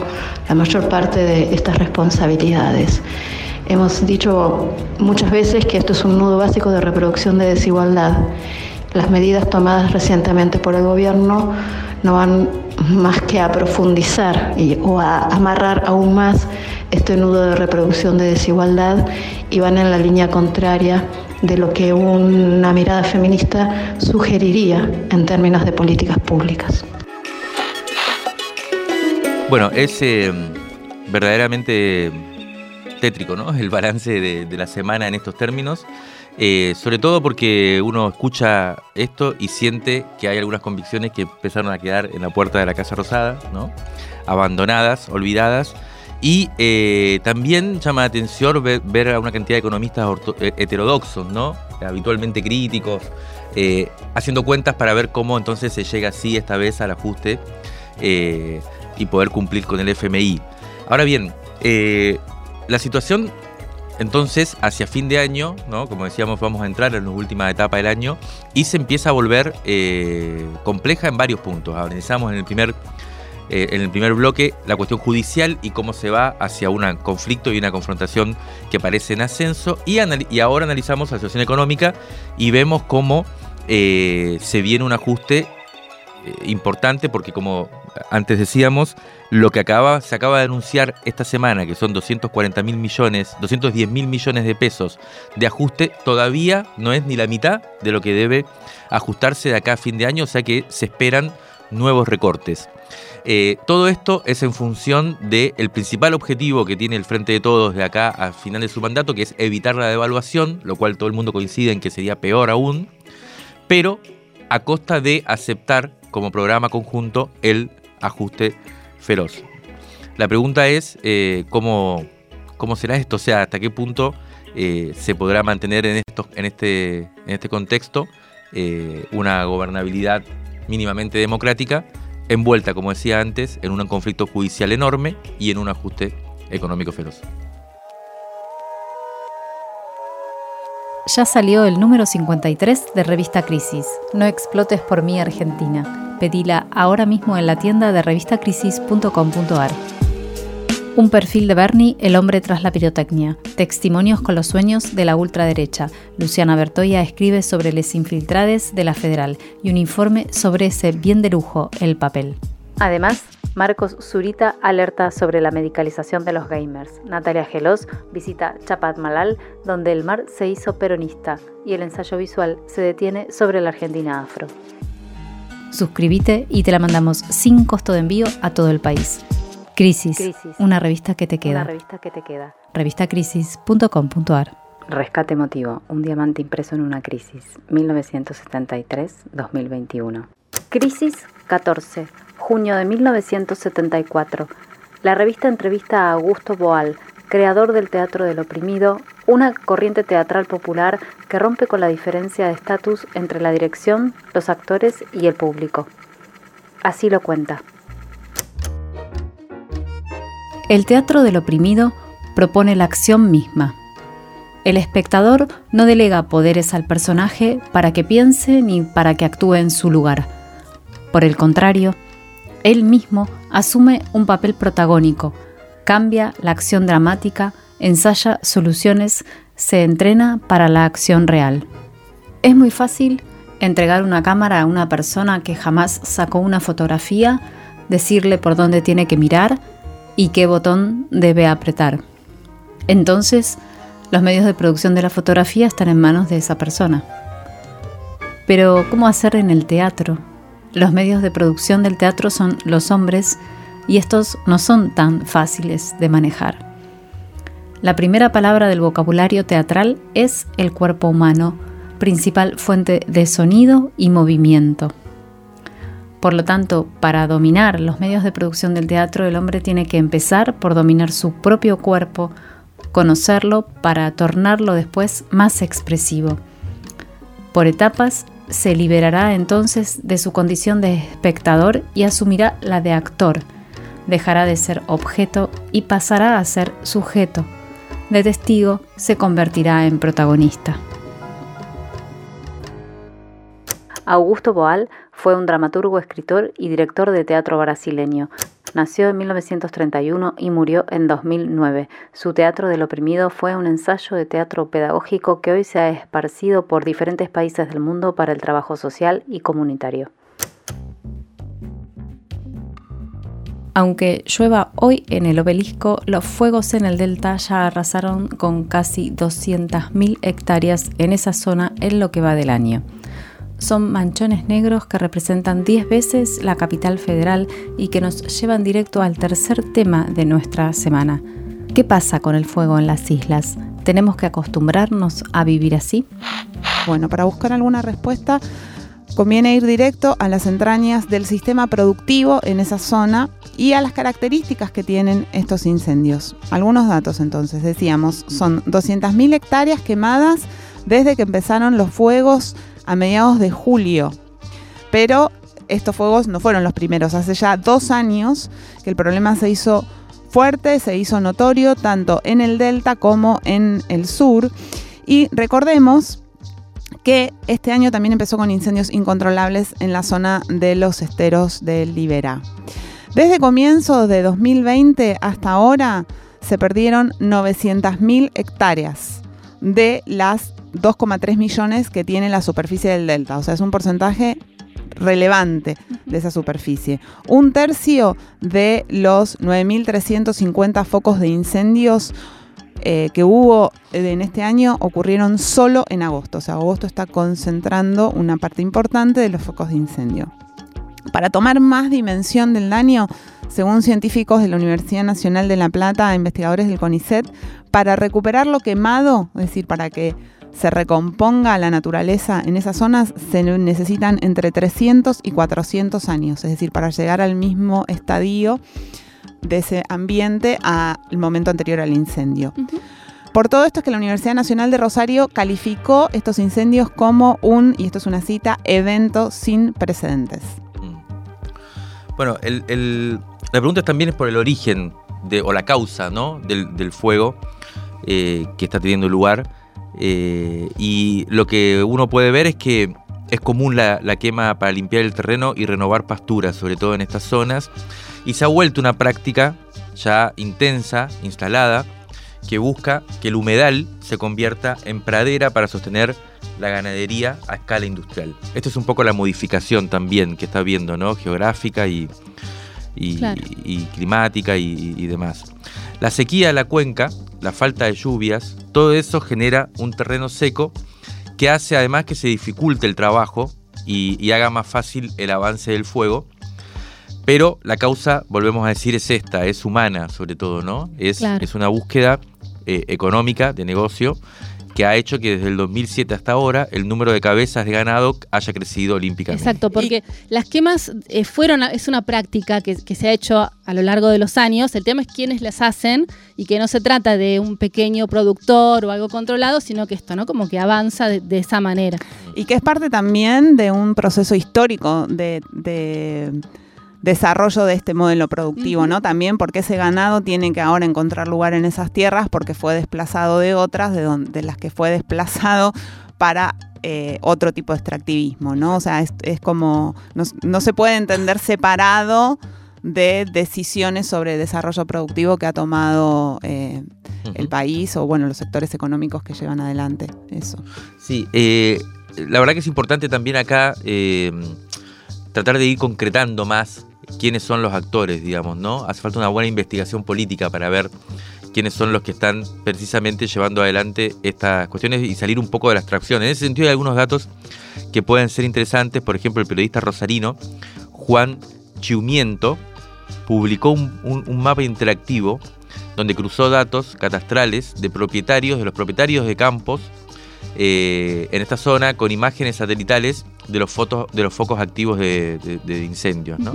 la mayor parte de estas responsabilidades. Hemos dicho muchas veces que esto es un nudo básico de reproducción de desigualdad. Las medidas tomadas recientemente por el gobierno no van más que a profundizar o a amarrar aún más este nudo de reproducción de desigualdad y van en la línea contraria de lo que una mirada feminista sugeriría en términos de políticas públicas. Bueno, es eh, verdaderamente tétrico, ¿no? El balance de, la semana en estos términos. Eh, sobre todo porque uno escucha esto y siente que hay algunas convicciones que empezaron a quedar en la puerta de la Casa Rosada, ¿no? abandonadas, olvidadas, Y eh, también llama la atención ver, a una cantidad de economistas eh, heterodoxos, ¿no? habitualmente críticos, eh, haciendo cuentas para ver cómo entonces se llega así esta vez al ajuste y poder cumplir con el FMI. Ahora bien, la situación entonces hacia fin de año, ¿no? como decíamos, vamos a entrar en la última etapa del año y se empieza a volver compleja en varios puntos. Analizamos en el primer eh, en el primer bloque la cuestión judicial y cómo se va hacia un conflicto y una confrontación que parece en ascenso. Y, ahora analizamos la situación económica y vemos cómo eh, se viene un ajuste eh, importante porque como antes decíamos, lo que acaba, se acaba de anunciar esta semana, que son 240 mil millones, 210 mil millones de pesos de ajuste, todavía no es ni la mitad de lo que debe ajustarse de acá a fin de año, o sea que se esperan nuevos recortes. Eh, todo esto es en función del principal objetivo que tiene el Frente de Todos de acá al final de su mandato, que es evitar la devaluación, lo cual todo el mundo coincide en que sería peor aún, pero a costa de aceptar como programa conjunto el ajuste feroz. La pregunta es eh, ¿cómo, cómo será esto, o sea, hasta qué punto eh, se podrá mantener en, en, este, en este contexto una gobernabilidad mínimamente democrática envuelta, como decía antes, en un conflicto judicial enorme y en un ajuste económico feroz. Ya salió el número 53 de Revista Crisis. No explotes por mí Argentina. Pedila ahora mismo en la tienda de revistacrisis.com.ar. Un perfil de Bernie, el hombre tras la pirotecnia. Testimonios con los sueños de la ultraderecha. Luciana Bertoya escribe sobre les infiltrades de la Federal y un informe sobre ese bien de lujo, el papel. Además, Marcos Zurita alerta sobre la medicalización de los gamers. Natalia Gelos visita Chapat Malal, donde el mar se hizo peronista y el ensayo visual se detiene sobre la Argentina afro. Suscríbete y te la mandamos sin costo de envío a todo el país. Crisis, una revista que te queda. Una revista que te queda. Revistacrisis.com.ar. Rescate emotivo, un diamante impreso en una crisis, 1973-2021. Crisis 14, junio de 1974. La revista entrevista a Augusto Boal, creador del Teatro del Oprimido, una corriente teatral popular que rompe con la diferencia de estatus entre la dirección, los actores y el público. Así lo cuenta. El teatro del oprimido propone la acción misma. El espectador no delega poderes al personaje para que piense ni para que actúe en su lugar. Por el contrario, él mismo asume un papel protagónico, cambia la acción dramática, ensaya soluciones, se entrena para la acción real. Es muy fácil entregar una cámara a una persona que jamás sacó una fotografía, decirle por dónde tiene que mirar y qué botón debe apretar. Entonces, los medios de producción de la fotografía están en manos de esa persona. Pero, ¿cómo hacer en el teatro? Los medios de producción del teatro son los hombres y estos no son tan fáciles de manejar. La primera palabra del vocabulario teatral es el cuerpo humano, principal fuente de sonido y movimiento. Por lo tanto, para dominar los medios de producción del teatro, el hombre tiene que empezar por dominar su propio cuerpo, conocerlo para tornarlo después más expresivo. Por etapas, se liberará entonces de su condición de espectador y asumirá la de actor. Dejará de ser objeto y pasará a ser sujeto. De testigo se convertirá en protagonista. Augusto Boal fue un dramaturgo, escritor y director de teatro brasileño. Nació en 1931 y murió en 2009. Su Teatro del Oprimido fue un ensayo de teatro pedagógico que hoy se ha esparcido por diferentes países del mundo para el trabajo social y comunitario. Aunque llueva hoy en el obelisco, los fuegos en el delta ya arrasaron con casi 200.000 hectáreas en esa zona en lo que va del año son manchones negros que representan 10 veces la capital federal y que nos llevan directo al tercer tema de nuestra semana. ¿Qué pasa con el fuego en las islas? ¿Tenemos que acostumbrarnos a vivir así? Bueno, para buscar alguna respuesta conviene ir directo a las entrañas del sistema productivo en esa zona y a las características que tienen estos incendios. Algunos datos entonces, decíamos, son 200.000 hectáreas quemadas desde que empezaron los fuegos a mediados de julio. Pero estos fuegos no fueron los primeros, hace ya dos años que el problema se hizo fuerte, se hizo notorio tanto en el delta como en el sur. Y recordemos que este año también empezó con incendios incontrolables en la zona de los esteros de Libera. Desde comienzos de 2020 hasta ahora se perdieron 900.000 hectáreas de las 2,3 millones que tiene la superficie del delta. O sea, es un porcentaje relevante de esa superficie. Un tercio de los 9.350 focos de incendios eh, que hubo en este año ocurrieron solo en agosto. O sea, agosto está concentrando una parte importante de los focos de incendio. Para tomar más dimensión del daño, según científicos de la Universidad Nacional de La Plata, investigadores del CONICET, para recuperar lo quemado, es decir, para que se recomponga la naturaleza en esas zonas, se necesitan entre 300 y 400 años, es decir, para llegar al mismo estadio de ese ambiente al momento anterior al incendio. Por todo esto es que la Universidad Nacional de Rosario calificó estos incendios como un, y esto es una cita, evento sin precedentes. Mm. Bueno, la pregunta también es por el origen de, o la causa ¿no? del, fuego eh, que está teniendo lugar. Eh, y lo que uno puede ver es que es común la, quema para limpiar el terreno y renovar pasturas, sobre todo en estas zonas. Y se ha vuelto una práctica ya intensa, instalada, que busca que el humedal se convierta en pradera para sostener la ganadería a escala industrial. Esta es un poco la modificación también que está viendo, ¿no? Geográfica y, climática y demás. La sequía de la cuenca, la falta de lluvias, todo eso genera un terreno seco que hace además que se dificulte el trabajo y, haga más fácil el avance del fuego. Pero la causa, volvemos a decir, es esta, es humana sobre todo, ¿no? Es, es una búsqueda eh, económica de negocio que ha hecho que desde el 2007 hasta ahora el número de cabezas de ganado haya crecido olímpicamente. Exacto, porque las quemas eh, fueron, es una práctica que, se ha hecho a lo largo de los años. El tema es quiénes las hacen y que no se trata de un pequeño productor o algo controlado, sino que esto, ¿no? Como que avanza de, esa manera. Y que es parte también de un proceso histórico de desarrollo de este modelo productivo, ¿no? También porque ese ganado tiene que ahora encontrar lugar en esas tierras porque fue desplazado de otras, de, donde, las que fue desplazado para eh, otro tipo de extractivismo, ¿no? O sea, es, como, no, se puede entender separado de decisiones sobre desarrollo productivo que ha tomado eh, el país o, bueno, los sectores económicos que llevan adelante eso. Sí, eh, la verdad que es importante también acá tratar de ir concretando más quiénes son los actores, digamos, ¿no? Hace falta una buena investigación política para ver quiénes son los que están precisamente llevando adelante estas cuestiones y salir un poco de la abstracción. En ese sentido hay algunos datos que pueden ser interesantes, por ejemplo, el periodista rosarino Juan Chiumiento publicó un, mapa interactivo donde cruzó datos catastrales de propietarios, de los propietarios de campos eh, en esta zona con imágenes satelitales de los fotos de los focos activos de, incendios, ¿no?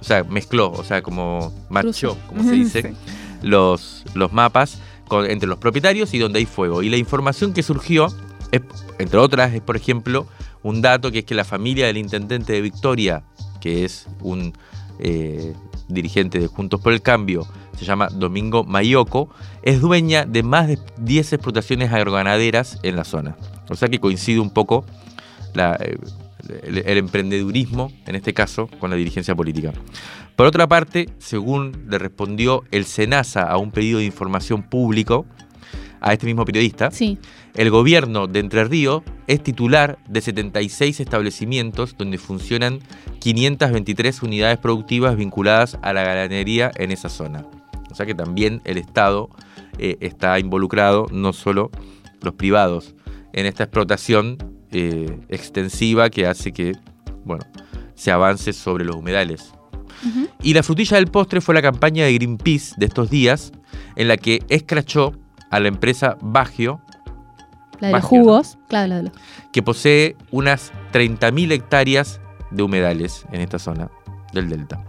O sea, mezcló, o sea, como marchó, como se dice, los, los mapas entre los propietarios y donde hay fuego. Y la información que surgió, entre otras, es por ejemplo un dato que es que la familia del intendente de Victoria, que es un eh, dirigente de Juntos por el Cambio, se llama Domingo Mayoco, es dueña de más de 10 explotaciones agroganaderas en la zona. O sea que coincide un poco la, eh, el, emprendedurismo, en este caso, con la dirigencia política. Por otra parte, según le respondió el SENASA a un pedido de información público a este mismo periodista, el gobierno de Entre Ríos es titular de 76 establecimientos donde funcionan 523 unidades productivas vinculadas a la ganadería en esa zona. O sea que también el Estado eh, está involucrado, no solo los privados, en esta explotación eh, extensiva que hace que, bueno, se avance sobre los humedales. Y la frutilla del postre fue la campaña de Greenpeace de estos días, en la que escrachó a la empresa Bagio. La de los jugos, claro, Que posee unas 30.000 hectáreas de humedales en esta zona del delta.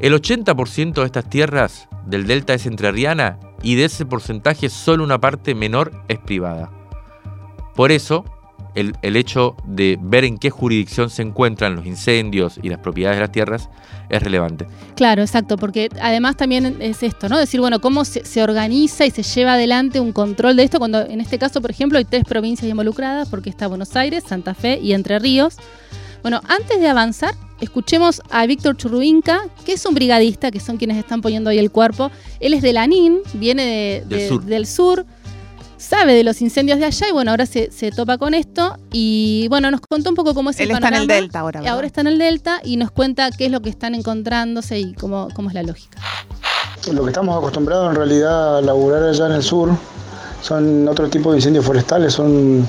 El 80% de estas tierras del delta es entrerriana y de ese porcentaje solo una parte menor es privada. Por eso, el, el, hecho de ver en qué jurisdicción se encuentran los incendios y las propiedades de las tierras es relevante. Claro, exacto, porque además también es esto, ¿no? Decir, bueno, cómo se, se, organiza y se lleva adelante un control de esto cuando en este caso, por ejemplo, hay tres provincias involucradas, porque está Buenos Aires, Santa Fe y Entre Ríos. Bueno, antes de avanzar, escuchemos a Víctor Churruinca, que es un brigadista, que son quienes están poniendo ahí el cuerpo. Él es de Lanín, viene de, de, Del sur. del sur sabe de los incendios de allá y bueno, ahora se, se, topa con esto y bueno, nos contó un poco cómo es Él el está en panorama. el Delta ahora. ¿verdad? Ahora está en el Delta y nos cuenta qué es lo que están encontrándose y cómo, cómo es la lógica. Lo que estamos acostumbrados en realidad a laburar allá en el sur son otro tipo de incendios forestales, son,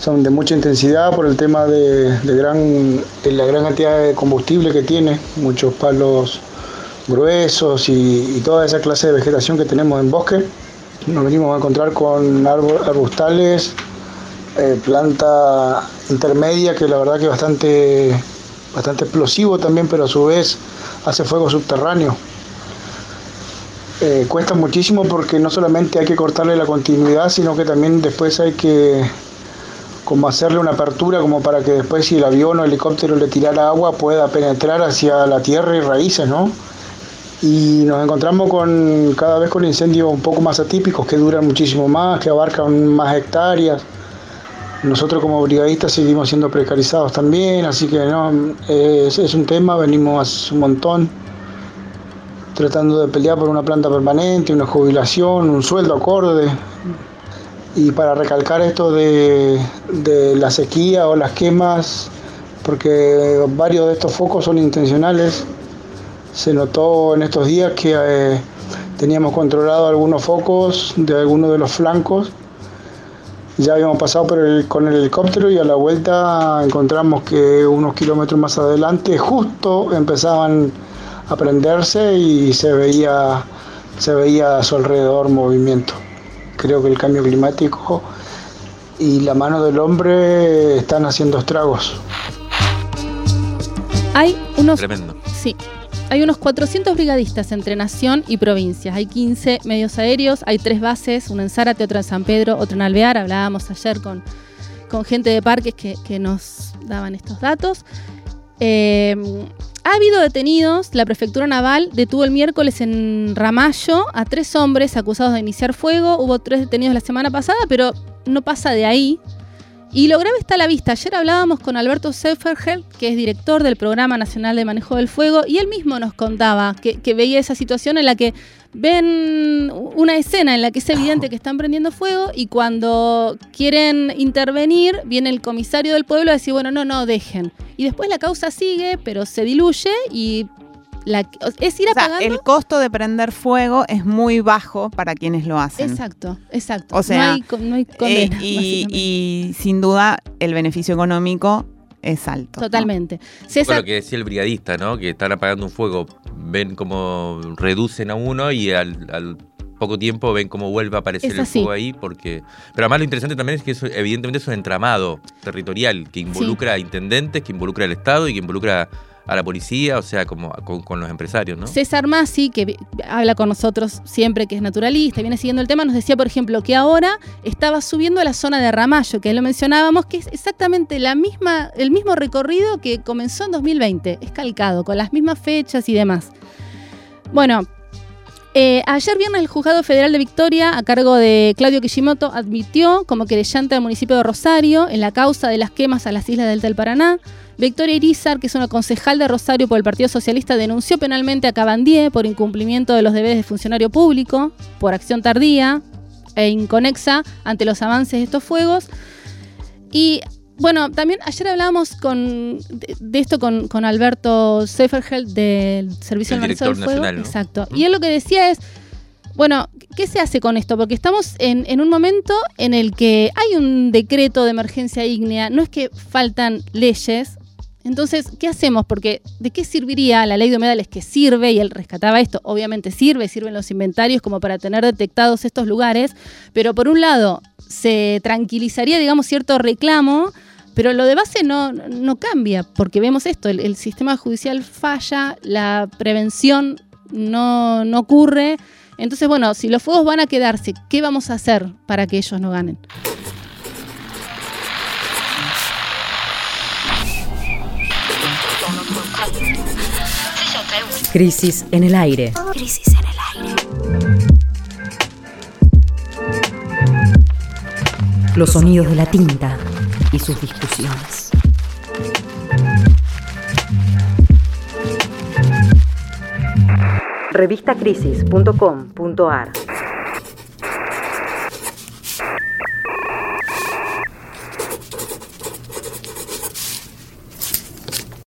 son de mucha intensidad por el tema de, de, gran, de la gran cantidad de combustible que tiene, muchos palos gruesos y, y toda esa clase de vegetación que tenemos en bosque nos venimos a encontrar con arbustales, eh, planta intermedia que la verdad que es bastante, bastante explosivo también, pero a su vez hace fuego subterráneo. Eh, cuesta muchísimo porque no solamente hay que cortarle la continuidad, sino que también después hay que como hacerle una apertura como para que después si el avión o el helicóptero le tirara agua pueda penetrar hacia la tierra y raíces, ¿no? Y nos encontramos con cada vez con incendios un poco más atípicos que duran muchísimo más, que abarcan más hectáreas. Nosotros como brigadistas seguimos siendo precarizados también, así que no, es, un tema, venimos un montón tratando de pelear por una planta permanente, una jubilación, un sueldo acorde. Y para recalcar esto de, de la sequía o las quemas, porque varios de estos focos son intencionales, se notó en estos días que eh, teníamos controlado algunos focos de algunos de los flancos. Ya habíamos pasado por el, con el helicóptero y a la vuelta encontramos que unos kilómetros más adelante justo empezaban a prenderse y se veía, se veía a su alrededor movimiento. Creo que el cambio climático y la mano del hombre están haciendo estragos. Hay unos... Tremendo. Sí, hay unos 400 brigadistas entre nación y provincias. Hay 15 medios aéreos, hay tres bases, una en Zárate, otra en San Pedro, otra en Alvear. Hablábamos ayer con, con gente de parques que, que nos daban estos datos. Eh, ha habido detenidos. La prefectura naval detuvo el miércoles en Ramallo a tres hombres acusados de iniciar fuego. Hubo tres detenidos la semana pasada, pero no pasa de ahí. Y lo grave está a la vista. Ayer hablábamos con Alberto Seifergel, que es director del Programa Nacional de Manejo del Fuego, y él mismo nos contaba que, que, veía esa situación en la que ven una escena en la que es evidente que están prendiendo fuego y cuando quieren intervenir, viene el comisario del pueblo a decir, bueno, no, no, dejen. Y después la causa sigue, pero se diluye y la, es ir o sea, apagando. el costo de prender fuego es muy bajo para quienes lo hacen. Exacto, exacto. O sea, no hay, no hay condena, eh, y, y, sin duda el beneficio económico es alto. Totalmente. ¿no? César, lo que decía el brigadista, ¿no? Que están apagando un fuego, ven cómo reducen a uno y al, al poco tiempo ven cómo vuelve a aparecer el fuego ahí porque pero además lo interesante también es que eso evidentemente es un entramado territorial que involucra sí. a intendentes que involucra al estado y que involucra a la policía, o sea, como con, con, los empresarios, ¿no? César Massi, que habla con nosotros siempre, que es naturalista, viene siguiendo el tema, nos decía, por ejemplo, que ahora estaba subiendo a la zona de Ramallo, que lo mencionábamos, que es exactamente la misma, el mismo recorrido que comenzó en 2020, es calcado, con las mismas fechas y demás. Bueno, eh, ayer viernes el Juzgado Federal de Victoria, a cargo de Claudio Kishimoto, admitió como querellante al municipio de Rosario en la causa de las quemas a las islas del Delta del Paraná. Victoria Irizar, que es una concejal de Rosario por el Partido Socialista, denunció penalmente a Cabandier por incumplimiento de los deberes de funcionario público, por acción tardía e inconexa ante los avances de estos fuegos. Y bueno, también ayer hablábamos con, de, de esto con, con, Alberto Seiferheld del Servicio del Manejo del Fuego. Nacional, ¿no? Exacto. Y él lo que decía es, bueno, ¿qué se hace con esto? Porque estamos en, en, un momento en el que hay un decreto de emergencia ígnea, no es que faltan leyes. Entonces, ¿qué hacemos? Porque ¿de qué serviría la ley de humedales que sirve? Y él rescataba esto, obviamente sirve, sirven los inventarios como para tener detectados estos lugares, pero por un lado se tranquilizaría, digamos, cierto reclamo pero lo de base no, no cambia, porque vemos esto, el, el sistema judicial falla, la prevención no, no ocurre. Entonces, bueno, si los fuegos van a quedarse, ¿qué vamos a hacer para que ellos no ganen? Crisis en el aire. Crisis en el aire. Los sonidos de la tinta y sus discusiones. Revistacrisis.com.ar